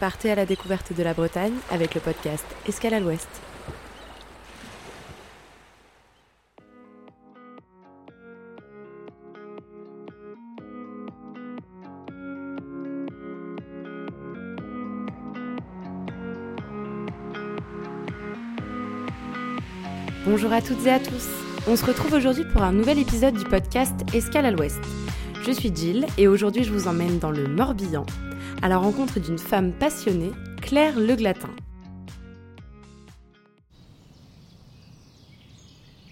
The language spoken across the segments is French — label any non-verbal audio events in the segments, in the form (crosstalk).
Partez à la découverte de la Bretagne avec le podcast Escale à l'Ouest. Bonjour à toutes et à tous. On se retrouve aujourd'hui pour un nouvel épisode du podcast Escale à l'Ouest. Je suis Jill et aujourd'hui je vous emmène dans le Morbihan à la rencontre d'une femme passionnée, Claire Le Glatin.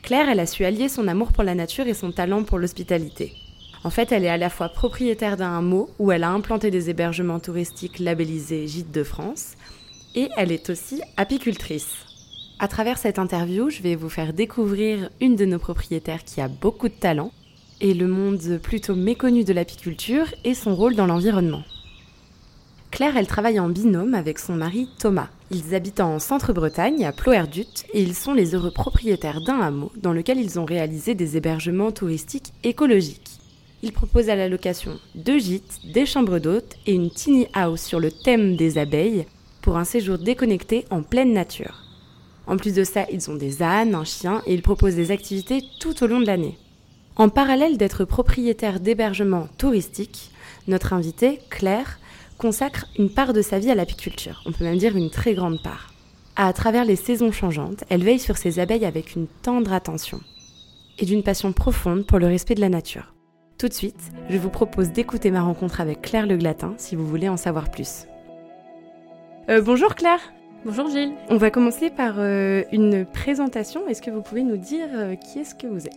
Claire, elle a su allier son amour pour la nature et son talent pour l'hospitalité. En fait, elle est à la fois propriétaire d'un hameau où elle a implanté des hébergements touristiques labellisés Gîtes de France et elle est aussi apicultrice. À travers cette interview, je vais vous faire découvrir une de nos propriétaires qui a beaucoup de talent et le monde plutôt méconnu de l'apiculture et son rôle dans l'environnement. Claire, elle travaille en binôme avec son mari Thomas. Ils habitent en centre-Bretagne, à Ploerdut, et ils sont les heureux propriétaires d'un hameau dans lequel ils ont réalisé des hébergements touristiques écologiques. Ils proposent à la location deux gîtes, des chambres d'hôtes et une tiny house sur le thème des abeilles pour un séjour déconnecté en pleine nature. En plus de ça, ils ont des ânes, un chien et ils proposent des activités tout au long de l'année. En parallèle d'être propriétaire d'hébergements touristiques, notre invitée, Claire, consacre une part de sa vie à l'apiculture, on peut même dire une très grande part. À travers les saisons changeantes, elle veille sur ses abeilles avec une tendre attention et d'une passion profonde pour le respect de la nature. Tout de suite, je vous propose d'écouter ma rencontre avec Claire Le Glatin si vous voulez en savoir plus. Euh, bonjour Claire Bonjour Gilles. On va commencer par euh, une présentation. Est-ce que vous pouvez nous dire euh, qui est-ce que vous êtes?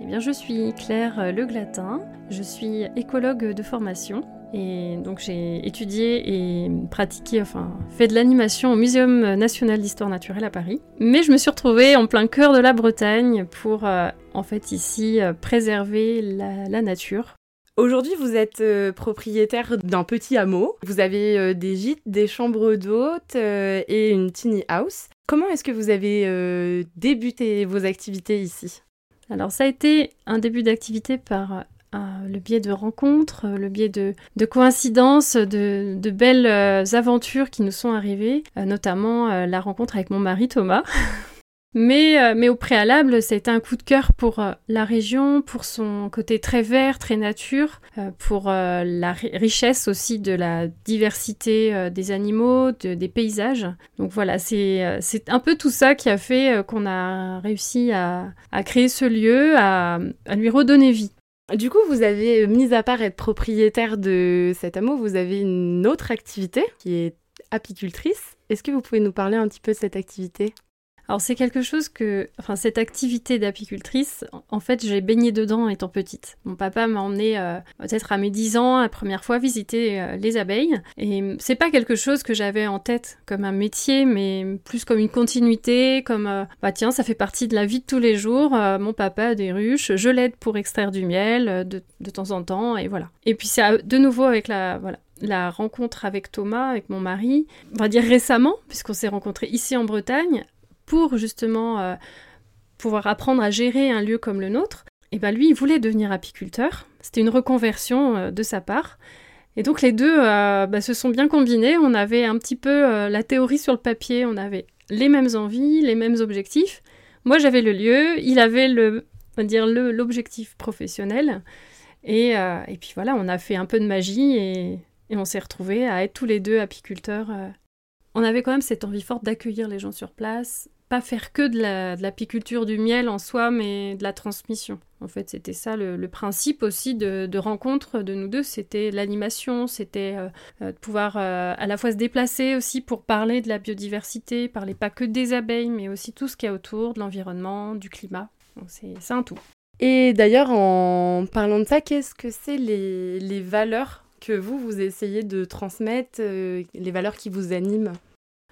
Eh bien, je suis Claire Le Glatin. Je suis écologue de formation. Et donc j'ai étudié et pratiqué, enfin fait de l'animation au Muséum national d'histoire naturelle à Paris. Mais je me suis retrouvée en plein cœur de la Bretagne pour en fait ici préserver la nature Aujourd'hui, vous êtes euh, propriétaire d'un petit hameau. Vous avez euh, des gîtes, des chambres d'hôtes euh, et une tiny house. Comment est-ce que vous avez débuté vos activités ici? Alors, ça a été un début d'activité par le biais de rencontres, le biais de, coïncidences, de, belles aventures qui nous sont arrivées, notamment la rencontre avec mon mari Thomas. (laughs) Mais, euh, mais au préalable, c'était un coup de cœur pour euh, la région, pour son côté très vert, très nature, euh, pour la richesse aussi de la diversité des animaux, des paysages. Donc voilà, c'est un peu tout ça qui a fait qu'on a réussi à, créer ce lieu, à lui redonner vie. Du coup, vous avez, mis à part être propriétaire de cet hameau, vous avez une autre activité qui est apicultrice. Est-ce que vous pouvez nous parler un petit peu de cette activité? Alors c'est quelque chose que, enfin cette activité d'apicultrice, en fait j'ai baigné dedans étant petite. Mon papa m'a emmené euh, peut-être à mes 10 ans la première fois visiter euh, les abeilles et c'est pas quelque chose que j'avais en tête comme un métier mais plus comme une continuité, comme euh, bah tiens ça fait partie de la vie de tous les jours, mon papa a des ruches, je l'aide pour extraire du miel de, de, temps en temps et voilà. Et puis c'est de nouveau avec la voilà la rencontre avec Thomas, avec mon mari, on va dire récemment, puisqu'on s'est rencontrés ici en Bretagne, pour justement euh, pouvoir apprendre à gérer un lieu comme le nôtre, et ben lui, il voulait devenir apiculteur. C'était une reconversion euh, de sa part. Et donc les deux euh, bah, se sont bien combinés. On avait un petit peu la théorie sur le papier, on avait les mêmes envies, les mêmes objectifs. Moi, j'avais le lieu, il avait le, dire l'objectif professionnel. Et, et, puis voilà, on a fait un peu de magie et, et on s'est retrouvés à être tous les deux apiculteurs. On avait quand même cette envie forte d'accueillir les gens sur place, pas faire que de, l'apiculture du miel en soi, mais de la transmission. En fait, c'était ça le, principe aussi de, rencontre de nous deux. C'était l'animation, c'était euh, euh, de pouvoir euh, à la fois se déplacer aussi pour parler de la biodiversité, parler pas que des abeilles, mais aussi tout ce qu'il y a autour, de l'environnement, du climat. C'est un tout. Et d'ailleurs, en parlant de ça, qu'est-ce que c'est les valeurs que vous, vous essayez de transmettre, les valeurs qui vous animent?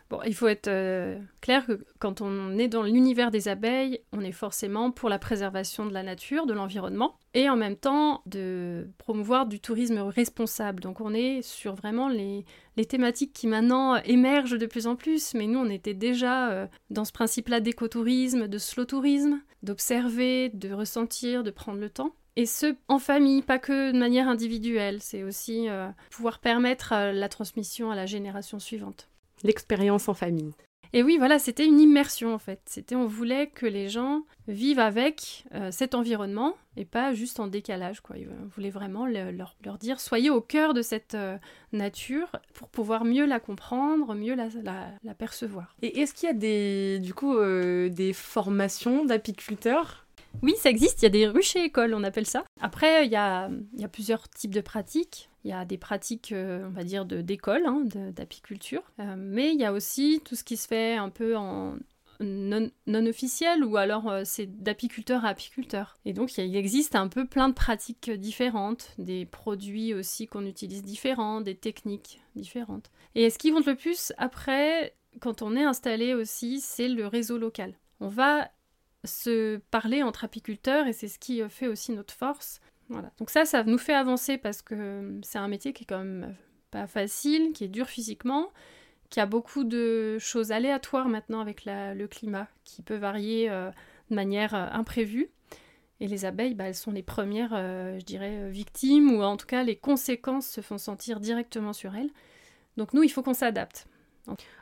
Bon, il faut être euh, clair que quand on est dans l'univers des abeilles, on est forcément pour la préservation de la nature, de l'environnement, et en même temps de promouvoir du tourisme responsable. Donc on est sur vraiment les, thématiques qui maintenant émergent de plus en plus, mais nous on était déjà euh, dans ce principe-là d'écotourisme, de slow tourisme, d'observer, de ressentir, de prendre le temps. et ce en famille, pas que de manière individuelle. C'est aussi euh, pouvoir permettre la transmission à la génération suivante. L'expérience en famille. Et oui, voilà, c'était une immersion en fait. C'était, on voulait que les gens vivent avec euh, cet environnement et pas juste en décalage. Quoi. On voulait vraiment leur, leur, dire soyez au cœur de cette nature pour pouvoir mieux la comprendre, mieux la, la, percevoir. Et est-ce qu'il y a des, du coup, des formations d'apiculteurs? Oui, ça existe, il y a des ruches écoles, on appelle ça. Après, il y a, plusieurs types de pratiques. Il y a des pratiques, euh, on va dire, d'école, hein, d'apiculture. Euh, mais il y a aussi tout ce qui se fait un peu en non, officiel ou alors euh, c'est d'apiculteur à apiculteur. Et donc il existe un peu plein de pratiques différentes, des produits aussi qu'on utilise différents, des techniques différentes. Et ce qui compte le plus après, quand on est installé aussi, c'est le réseau local. On va se parler entre apiculteurs et c'est ce qui fait aussi notre force. Voilà. Donc ça, ça nous fait avancer parce que c'est un métier qui est quand même pas facile, qui est dur physiquement, qui a beaucoup de choses aléatoires maintenant avec le climat, qui peut varier euh, de manière euh, imprévue. Et les abeilles, bah, elles sont les premières, euh, je dirais, victimes, ou en tout cas les conséquences se font sentir directement sur elles. Donc nous, il faut qu'on s'adapte.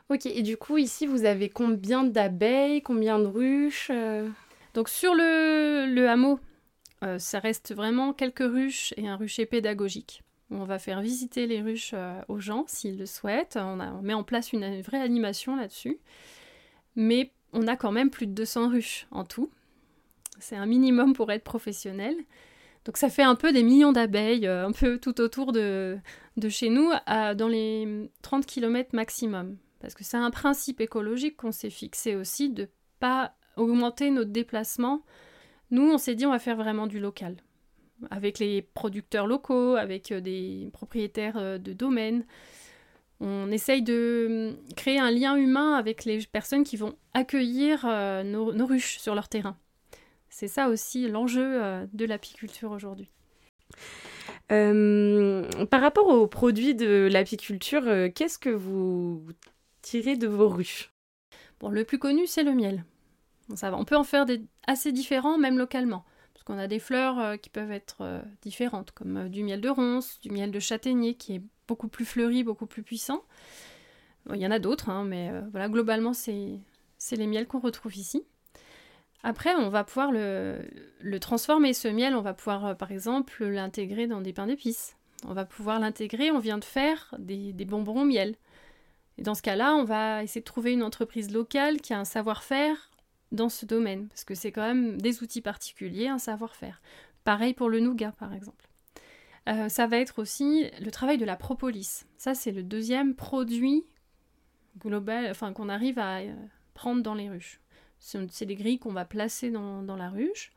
Ok, et du coup, ici, vous avez combien d'abeilles, combien de ruches Donc sur le, hameau, euh, ça reste vraiment quelques ruches et un rucher pédagogique. On va faire visiter les ruches euh, aux gens s'ils le souhaitent. On, met en place une, vraie animation là-dessus. Mais on a quand même plus de 200 ruches en tout. C'est un minimum pour être professionnel. Donc ça fait un peu des millions d'abeilles, un peu tout autour de, chez nous, dans les 30 km maximum. Parce que c'est un principe écologique qu'on s'est fixé aussi de pas augmenter notre déplacement. Nous, on s'est dit on va faire vraiment du local. Avec les producteurs locaux, avec euh, des propriétaires euh, de domaines. On essaye de hum, créer un lien humain avec les personnes qui vont accueillir euh, nos, ruches sur leur terrain. C'est ça aussi l'enjeu de l'apiculture aujourd'hui. par rapport aux produits de l'apiculture, qu'est-ce que vous tiré de vos ruches? Bon, le plus connu, c'est le miel. On peut en faire des assez différents, même localement. Parce qu'on a des fleurs euh, qui peuvent être euh, différentes, comme euh, du miel de ronce, du miel de châtaignier, qui est beaucoup plus fleuri, beaucoup plus puissant. il y en a d'autres, hein, mais voilà, globalement, c'est les miels qu'on retrouve ici. Après, on va pouvoir le, transformer, ce miel, on va pouvoir, par exemple, l'intégrer dans des pains d'épices. On va pouvoir l'intégrer, on vient de faire des, des bonbons miel. Et dans ce cas-là, on va essayer de trouver une entreprise locale qui a un savoir-faire dans ce domaine, parce que c'est quand même des outils particuliers, un savoir-faire. Pareil pour le nougat, par exemple. Euh, ça va être aussi le travail de la propolis. Ça, c'est le deuxième produit global, enfin qu'on arrive à euh, prendre dans les ruches. C'est des grilles qu'on va placer dans, dans la ruche.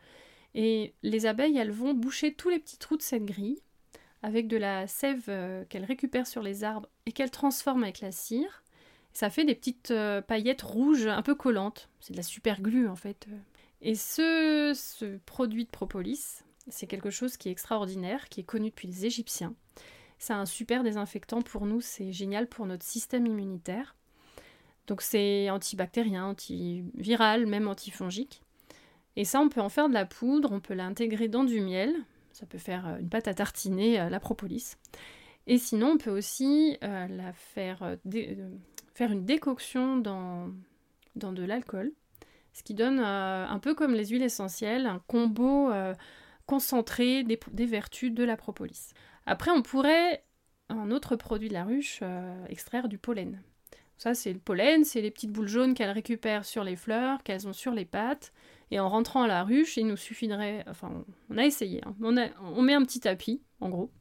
Et les abeilles, elles vont boucher tous les petits trous de cette grille avec de la sève euh, qu'elle récupère sur les arbres et qu'elle transforme avec la cire. Ça fait des petites euh, paillettes rouges un peu collantes. C'est de la super glu en fait. Et ce, produit de propolis, c'est quelque chose qui est extraordinaire, qui est connu depuis les Égyptiens. C'est un super désinfectant pour nous, c'est génial pour notre système immunitaire. Donc c'est antibactérien, antiviral, même antifongique. Et ça, on peut en faire de la poudre, on peut l'intégrer dans du miel, ça peut faire euh, une pâte à tartiner, euh, la propolis. Et sinon, on peut aussi la faire, faire une décoction dans, de l'alcool, ce qui donne un peu comme les huiles essentielles, un combo concentré des, vertus de la propolis. Après, on pourrait, un autre produit de la ruche, extraire du pollen. Ça, c'est le pollen, c'est les petites boules jaunes qu'elles récupèrent sur les fleurs, qu'elles ont sur les pattes. Et en rentrant à la ruche, il nous suffirait. Enfin, on a essayé. Hein. On, on met un petit tapis, en gros.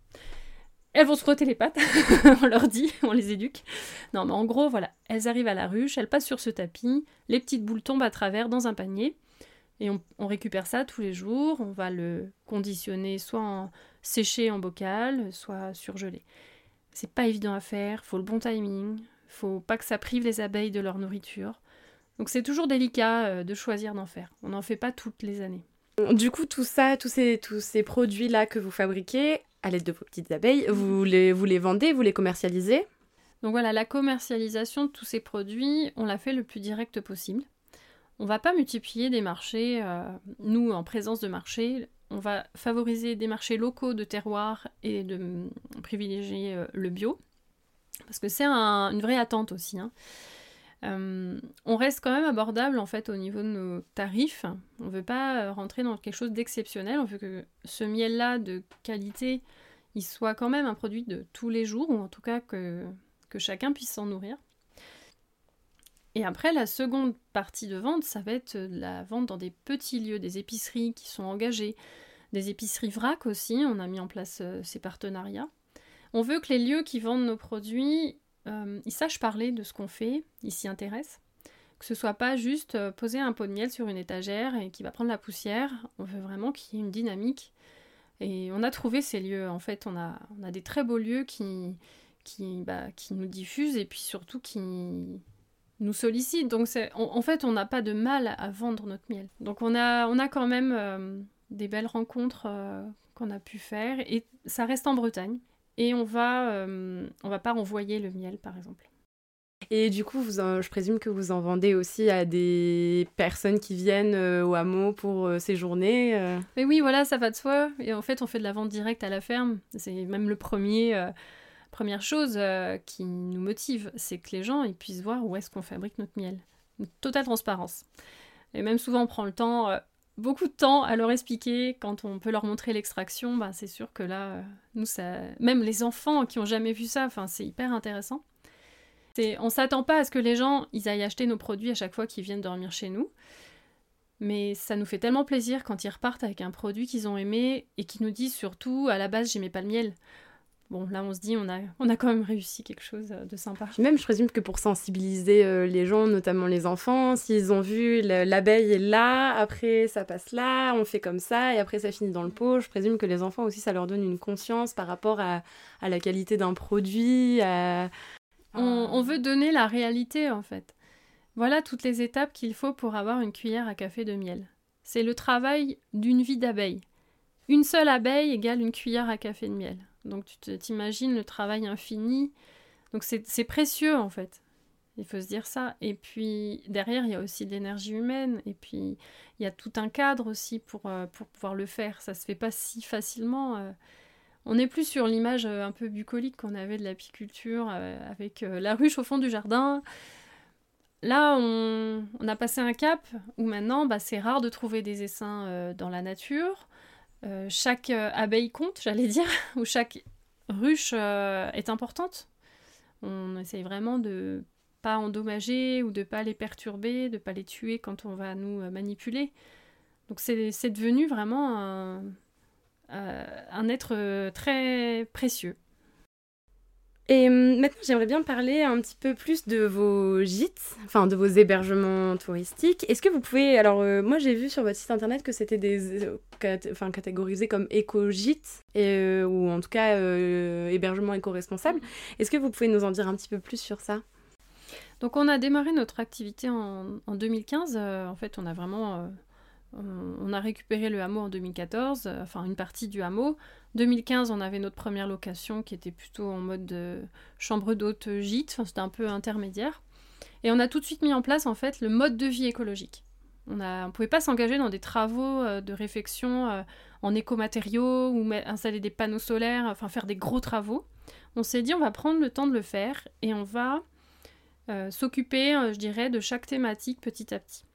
Elles vont se frotter les pattes, (laughs) on leur dit, on les éduque. Non, mais en gros, voilà, elles arrivent à la ruche, elles passent sur ce tapis, les petites boules tombent à travers dans un panier, et on, récupère ça tous les jours. On va le conditionner soit en séché en bocal, soit surgelé. C'est pas évident à faire, faut le bon timing, faut pas que ça prive les abeilles de leur nourriture. Donc c'est toujours délicat euh, de choisir d'en faire. On n'en fait pas toutes les années. Du coup, tout ça, tous ces, tous ces produits-là que vous fabriquez, à l'aide de vos petites abeilles, vous les, vous les vendez, vous les commercialisez? Donc voilà, la commercialisation de tous ces produits, on l'a fait le plus direct possible. On va pas multiplier des marchés. Euh, nous, en présence de marché, on va favoriser des marchés locaux de terroir et de privilégier euh, le bio, parce que c'est une vraie attente aussi. Hein. Euh, on reste quand même abordable en fait au niveau de nos tarifs. On ne veut pas rentrer dans quelque chose d'exceptionnel. On veut que ce miel-là de qualité, il soit quand même un produit de tous les jours, ou en tout cas que, que chacun puisse s'en nourrir. Et après, la seconde partie de vente, ça va être la vente dans des petits lieux, des épiceries qui sont engagées, des épiceries vrac aussi, on a mis en place euh, ces partenariats. On veut que les lieux qui vendent nos produits, euh, ils sachent parler de ce qu'on fait, ils s'y intéressent. Que ce soit pas juste euh, poser un pot de miel sur une étagère et qui va prendre la poussière. On veut vraiment qu'il y ait une dynamique. Et on a trouvé ces lieux. En fait, on a, des très beaux lieux qui, qui, bah, qui nous diffusent et puis surtout qui, nous sollicite. Donc en fait, on n'a pas de mal à vendre notre miel. Donc on a, on a quand même euh, des belles rencontres euh, qu'on a pu faire et ça reste en Bretagne. Et on va, euh, on va pas envoyer le miel, par exemple. Et du coup, vous je présume que vous en vendez aussi à des personnes qui viennent au hameau pour séjourner. Mais oui, voilà, ça va de soi. Et en fait, on fait de la vente directe à la ferme. C'est même le premier Première chose euh, qui nous motive, c'est que les gens ils puissent voir où est-ce qu'on fabrique notre miel. Une totale transparence. Et même souvent on prend le temps, euh, beaucoup de temps à leur expliquer quand on peut leur montrer l'extraction, bah, c'est sûr que là, euh, nous, ça... même les enfants qui ont jamais vu ça, c'est hyper intéressant. On s'attend pas à ce que les gens ils aillent acheter nos produits à chaque fois qu'ils viennent dormir chez nous. Mais ça nous fait tellement plaisir quand ils repartent avec un produit qu'ils ont aimé et qui nous disent surtout à la base j'aimais pas le miel. Bon, là, on se dit, on a, on a quand même réussi quelque chose euh, de sympa. même, je présume que pour sensibiliser euh, les gens, notamment les enfants, s'ils ont vu l'abeille est là, après ça passe là, on fait comme ça, et après ça finit dans le pot, je présume que les enfants aussi, ça leur donne une conscience par rapport à, à la qualité d'un produit. On, on veut donner la réalité, en fait. Voilà toutes les étapes qu'il faut pour avoir une cuillère à café de miel. C'est le travail d'une vie d'abeille. Une seule abeille égale une cuillère à café de miel. Donc tu t'imagines le travail infini. Donc c'est précieux en fait. Il faut se dire ça. Et puis derrière, il y a aussi de l'énergie humaine. Et puis il y a tout un cadre aussi pour, euh, pour pouvoir le faire. Ça se fait pas si facilement. Euh. On n'est plus sur l'image euh, un peu bucolique qu'on avait de l'apiculture avec la ruche au fond du jardin. Là, on, a passé un cap où maintenant, bah, c'est rare de trouver des essaims dans la nature. Euh, chaque euh, abeille compte, j'allais dire, (laughs) ou chaque ruche euh, est importante. On essaye vraiment de pas endommager ou de pas les perturber, de pas les tuer quand on va nous manipuler. Donc c'est devenu vraiment un être très précieux. Et hum, maintenant, j'aimerais bien parler un petit peu plus de vos gîtes, enfin de vos hébergements touristiques. Est-ce que vous pouvez, alors euh, moi j'ai vu sur votre site internet que c'était des, euh, catégorisé comme éco-gîtes euh, ou en tout cas hébergement éco-responsable. Est-ce que vous pouvez nous en dire un petit peu plus sur ça? Donc on a démarré notre activité en 2015. en fait, on a vraiment on a récupéré le hameau en 2014, enfin une partie du hameau. 2015, on avait notre première location qui était plutôt en mode chambre d'hôte gîte, enfin, c'était un peu intermédiaire. Et on a tout de suite mis en place en fait le mode de vie écologique. On ne pouvait pas s'engager dans des travaux euh, de réfection euh, en écomatériaux ou installer des panneaux solaires, enfin faire des gros travaux. On s'est dit on va prendre le temps de le faire et on va euh, s'occuper, je dirais, de chaque thématique petit à petit.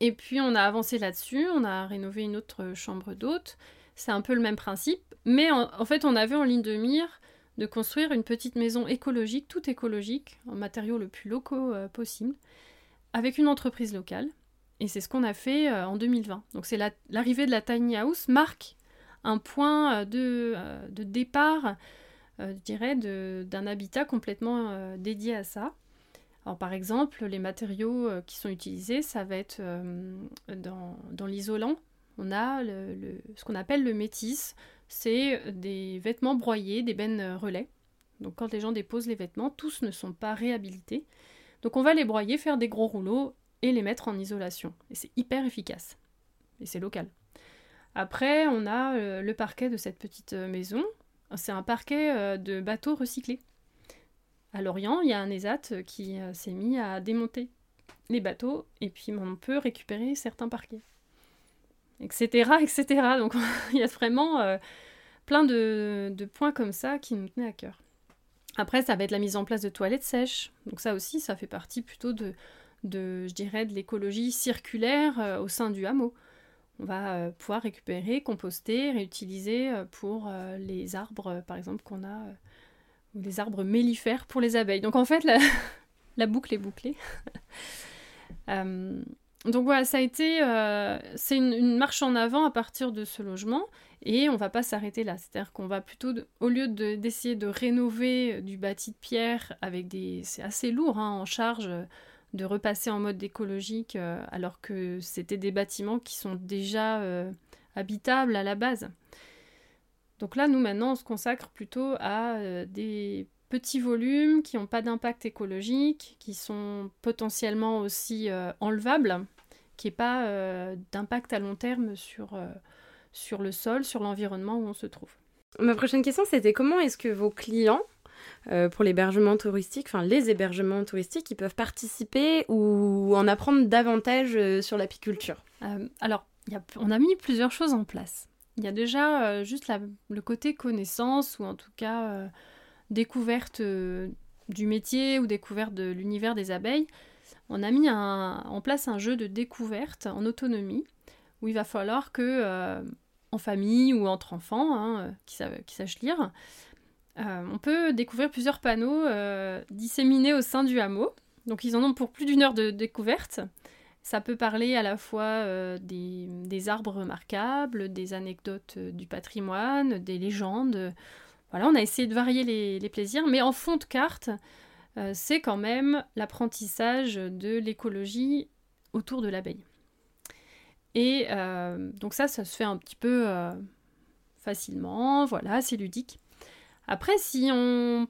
Et puis on a avancé là-dessus, on a rénové une autre chambre d'hôte c'est un peu le même principe, mais en, fait, on avait en ligne de mire de construire une petite maison écologique, tout écologique, en matériaux le plus locaux euh, possible, avec une entreprise locale. Et c'est ce qu'on a fait euh, en 2020. Donc c'est l'arrivée de la tiny house marque un point euh, de, de départ, je dirais, d'un habitat complètement dédié à ça. Alors par exemple, les matériaux qui sont utilisés, ça va être dans, dans l'isolant, on a ce qu'on appelle le métis, c'est des vêtements broyés, des bennes relais. Donc quand les gens déposent les vêtements, tous ne sont pas réhabilités. Donc on va les broyer, faire des gros rouleaux et les mettre en isolation. Et c'est hyper efficace. Et c'est local. Après, on a euh, le parquet de cette petite euh, maison. C'est un parquet euh, de bateaux recyclés. À Lorient, il y a un ESAT qui s'est mis à démonter les bateaux et puis on peut récupérer certains parquets. etc., etc. Donc (laughs) il y a vraiment plein de, points comme ça qui nous tenaient à cœur. Après, ça va être la mise en place de toilettes sèches. Donc ça aussi, ça fait partie plutôt de, je dirais, de l'écologie circulaire au sein du hameau on va euh, pouvoir récupérer, composter, réutiliser euh, pour euh, les arbres, par exemple, qu'on a, ou les arbres mellifères pour les abeilles. Donc en fait, la, (laughs) boucle est bouclée. (laughs) donc voilà, ça a été, c'est une, marche en avant à partir de ce logement, et on va pas s'arrêter là. C'est-à-dire qu'on va plutôt, au lieu d'essayer de, rénover du bâti de pierre avec des, c'est assez lourd hein, en charge de repasser en mode écologique euh, alors que c'était des bâtiments qui sont déjà euh, habitables à la base. Donc là, nous maintenant, on se consacre plutôt à euh, des petits volumes qui n'ont pas d'impact écologique, qui sont potentiellement aussi enlevables, qui n'aient pas d'impact à long terme sur, sur le sol, sur l'environnement où on se trouve. Ma prochaine question, c'était comment est-ce que vos clients euh, pour l'hébergement touristique, enfin les hébergements touristiques, ils peuvent participer ou en apprendre davantage euh, sur l'apiculture? Euh, Alors, on a mis plusieurs choses en place. Il y a déjà juste le côté connaissance ou en tout cas découverte du métier ou découverte de l'univers des abeilles. On a mis en place un jeu de découverte en autonomie où il va falloir que en famille ou entre enfants hein, qui, qui, sachent lire, euh, on peut découvrir plusieurs panneaux euh, disséminés au sein du hameau. Donc ils en ont pour plus d'une heure de découverte. Ça peut parler à la fois euh, des, arbres remarquables, des anecdotes du patrimoine, des légendes. Voilà, on a essayé de varier les, plaisirs, mais en fond de carte, c'est quand même l'apprentissage de l'écologie autour de l'abeille. Et donc ça, ça se fait un petit peu facilement, voilà, c'est ludique. Après, si on,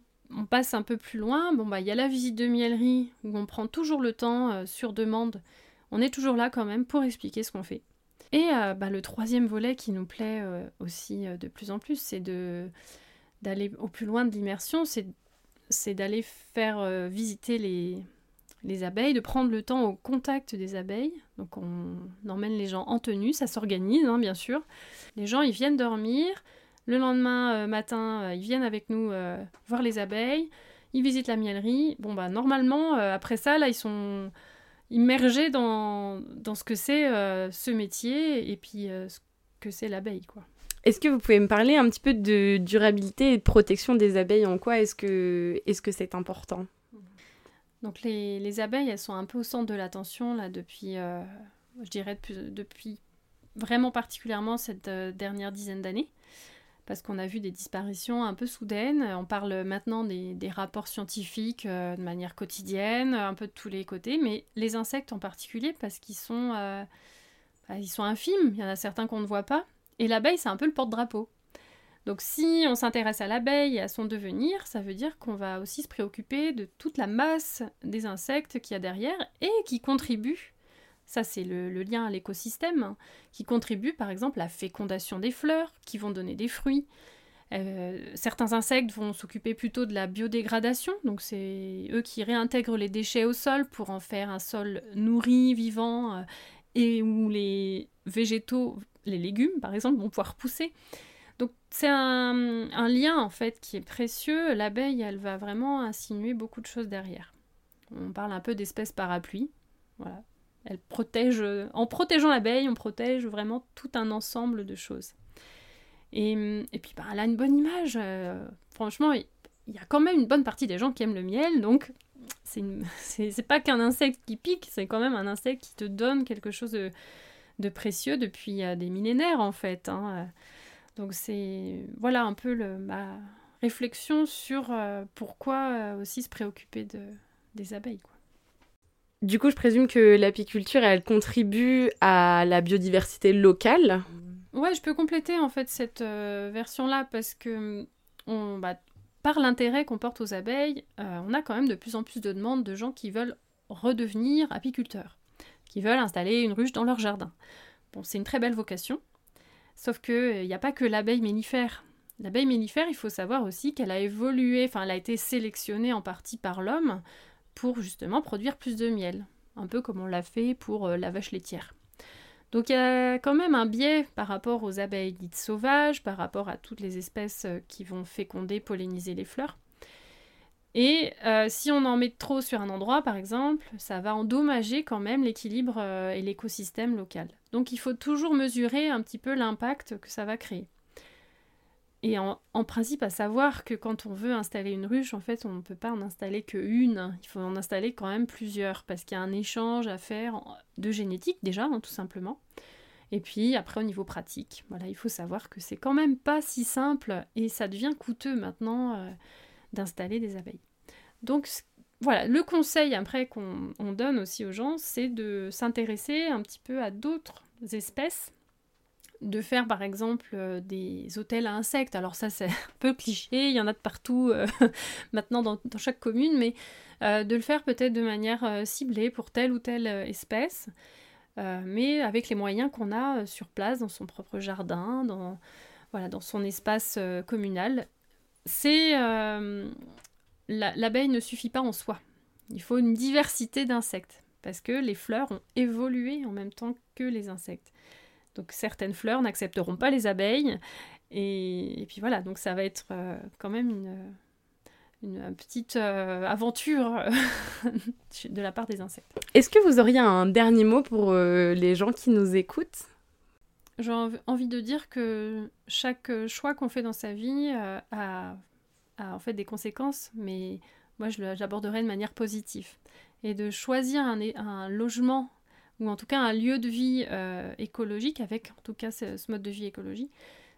passe un peu plus loin, bon bah il y a la visite de miellerie où on prend toujours le temps euh, sur demande. On est toujours là quand même pour expliquer ce qu'on fait. Et euh, bah, le troisième volet qui nous plaît euh, aussi de plus en plus, c'est d'aller au plus loin de l'immersion, c'est d'aller faire visiter les, les abeilles, de prendre le temps au contact des abeilles. Donc on emmène les gens en tenue, ça s'organise hein, bien sûr. Les gens ils viennent dormir, le lendemain euh, matin, euh, ils viennent avec nous euh, voir les abeilles, ils visitent la miellerie. Bon, bah, normalement, après ça, là, ils sont immergés dans, dans ce que c'est ce métier et puis ce que c'est l'abeille, quoi. Est-ce que vous pouvez me parler un petit peu de durabilité et de protection des abeilles? En quoi est-ce que est-ce que c'est important? Donc les, les, abeilles, elles sont un peu au centre de l'attention là depuis, je dirais depuis, depuis, vraiment particulièrement cette dernière dizaine d'années parce qu'on a vu des disparitions un peu soudaines. On parle maintenant des, rapports scientifiques euh, de manière quotidienne, un peu de tous les côtés, mais les insectes en particulier parce qu'ils sont, euh, bah, sont infimes. Il y en a certains qu'on ne voit pas. Et l'abeille, c'est un peu le porte-drapeau. Donc si on s'intéresse à l'abeille et à son devenir, ça veut dire qu'on va aussi se préoccuper de toute la masse des insectes qu'il y a derrière et qui contribuent ça, c'est le, lien à l'écosystème hein, qui contribue par exemple à la fécondation des fleurs qui vont donner des fruits. Euh, certains insectes vont s'occuper plutôt de la biodégradation, donc c'est eux qui réintègrent les déchets au sol pour en faire un sol nourri, vivant, euh, et où les végétaux, les légumes par exemple, vont pouvoir pousser. Donc c'est un, un, lien en fait qui est précieux. L'abeille, elle va vraiment insinuer beaucoup de choses derrière. On parle un peu d'espèces parapluie. Voilà, elle protège, en protégeant l'abeille, on protège vraiment tout un ensemble de choses. Et, puis, bah, elle a une bonne image. Euh, franchement, il y a quand même une bonne partie des gens qui aiment le miel, donc (laughs) c'est pas qu'un insecte qui pique, c'est quand même un insecte qui te donne quelque chose de, précieux depuis euh, des millénaires, en fait. Hein. Donc, c'est voilà un peu ma réflexion sur euh, pourquoi aussi se préoccuper de, des abeilles. Du coup, je présume que l'apiculture, elle contribue à la biodiversité locale. Ouais, je peux compléter en fait cette euh, version-là parce que on, bah, par l'intérêt qu'on porte aux abeilles, euh, on a quand même de plus en plus de demandes de gens qui veulent redevenir apiculteurs, qui veulent installer une ruche dans leur jardin. Bon, c'est une très belle vocation, sauf que il n'y a pas que l'abeille mellifère. L'abeille mellifère, il faut savoir aussi qu'elle a évolué, enfin, elle a été sélectionnée en partie par l'homme pour justement produire plus de miel, un peu comme on l'a fait pour euh, la vache laitière. Donc il y a quand même un biais par rapport aux abeilles dites sauvages, par rapport à toutes les espèces euh, qui vont féconder, polliniser les fleurs. Et euh, si on en met trop sur un endroit, par exemple, ça va endommager quand même l'équilibre et l'écosystème local. Donc il faut toujours mesurer un petit peu l'impact que ça va créer. Et en, principe, à savoir que quand on veut installer une ruche, en fait, on ne peut pas en installer qu'une. Il faut en installer quand même plusieurs, parce qu'il y a un échange à faire de génétique déjà, hein, tout simplement. Et puis après, au niveau pratique, voilà, il faut savoir que c'est quand même pas si simple et ça devient coûteux maintenant euh, d'installer des abeilles. Donc voilà, le conseil après qu'on donne aussi aux gens, c'est de s'intéresser un petit peu à d'autres espèces de faire par exemple euh, des hôtels à insectes. Alors ça c'est (laughs) un peu cliché, il y en a de partout euh, (laughs) maintenant dans, chaque commune, mais euh, de le faire peut-être de manière ciblée pour telle ou telle espèce, mais avec les moyens qu'on a sur place, dans son propre jardin, dans, dans son espace communal. C'est l'abeille ne suffit pas en soi. Il faut une diversité d'insectes parce que les fleurs ont évolué en même temps que les insectes. Donc certaines fleurs n'accepteront pas les abeilles. Et, puis voilà, donc ça va être euh, quand même une, une petite euh, aventure (laughs) de la part des insectes. Est-ce que vous auriez un dernier mot pour euh, les gens qui nous écoutent? J'ai envie de dire que chaque choix qu'on fait dans sa vie a, en fait des conséquences, mais moi je l'aborderai de manière positive. Et de choisir un, un logement ou en tout cas un lieu de vie euh, écologique, avec en tout cas ce, mode de vie écologique,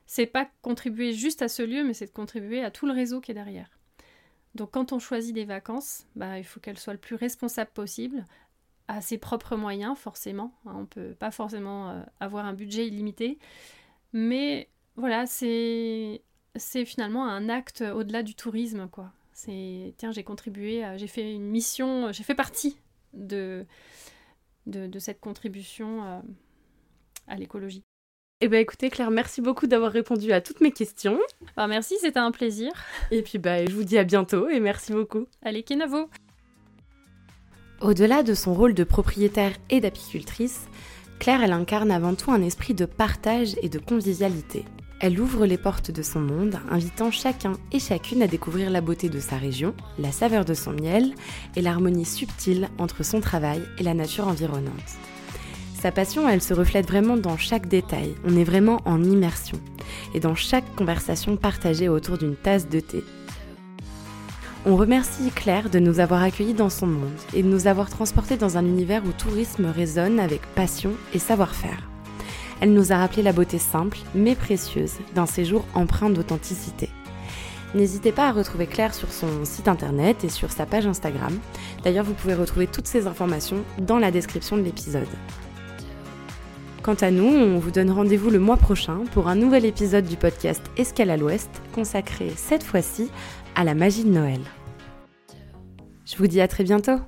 c'est pas contribuer juste à ce lieu, mais c'est de contribuer à tout le réseau qui est derrière. Donc quand on choisit des vacances, bah, il faut qu'elles soient le plus responsable possible, à ses propres moyens forcément. Hein, on ne peut pas forcément euh, avoir un budget illimité, mais voilà, c'est c'est finalement un acte au-delà du tourisme, quoi. C'est tiens, j'ai contribué, j'ai fait une mission, j'ai fait partie de de, cette contribution euh, à l'écologie. Eh bien écoutez Claire, merci beaucoup d'avoir répondu à toutes mes questions. Bah, merci, c'était un plaisir. Et puis bah, je vous dis à bientôt et merci beaucoup. Allez, Kenavo Au-delà de son rôle de propriétaire et d'apicultrice, Claire, elle incarne avant tout un esprit de partage et de convivialité. Elle ouvre les portes de son monde, invitant chacun et chacune à découvrir la beauté de sa région, la saveur de son miel et l'harmonie subtile entre son travail et la nature environnante. Sa passion, elle se reflète vraiment dans chaque détail, on est vraiment en immersion, et dans chaque conversation partagée autour d'une tasse de thé. On remercie Claire de nous avoir accueillis dans son monde et de nous avoir transportés dans un univers où tourisme résonne avec passion et savoir-faire. Elle nous a rappelé la beauté simple, mais précieuse, d'un séjour empreint d'authenticité. N'hésitez pas à retrouver Claire sur son site internet et sur sa page Instagram. D'ailleurs, vous pouvez retrouver toutes ces informations dans la description de l'épisode. Quant à nous, on vous donne rendez-vous le mois prochain pour un nouvel épisode du podcast Escale à l'Ouest, consacré cette fois-ci à la magie de Noël. Je vous dis à très bientôt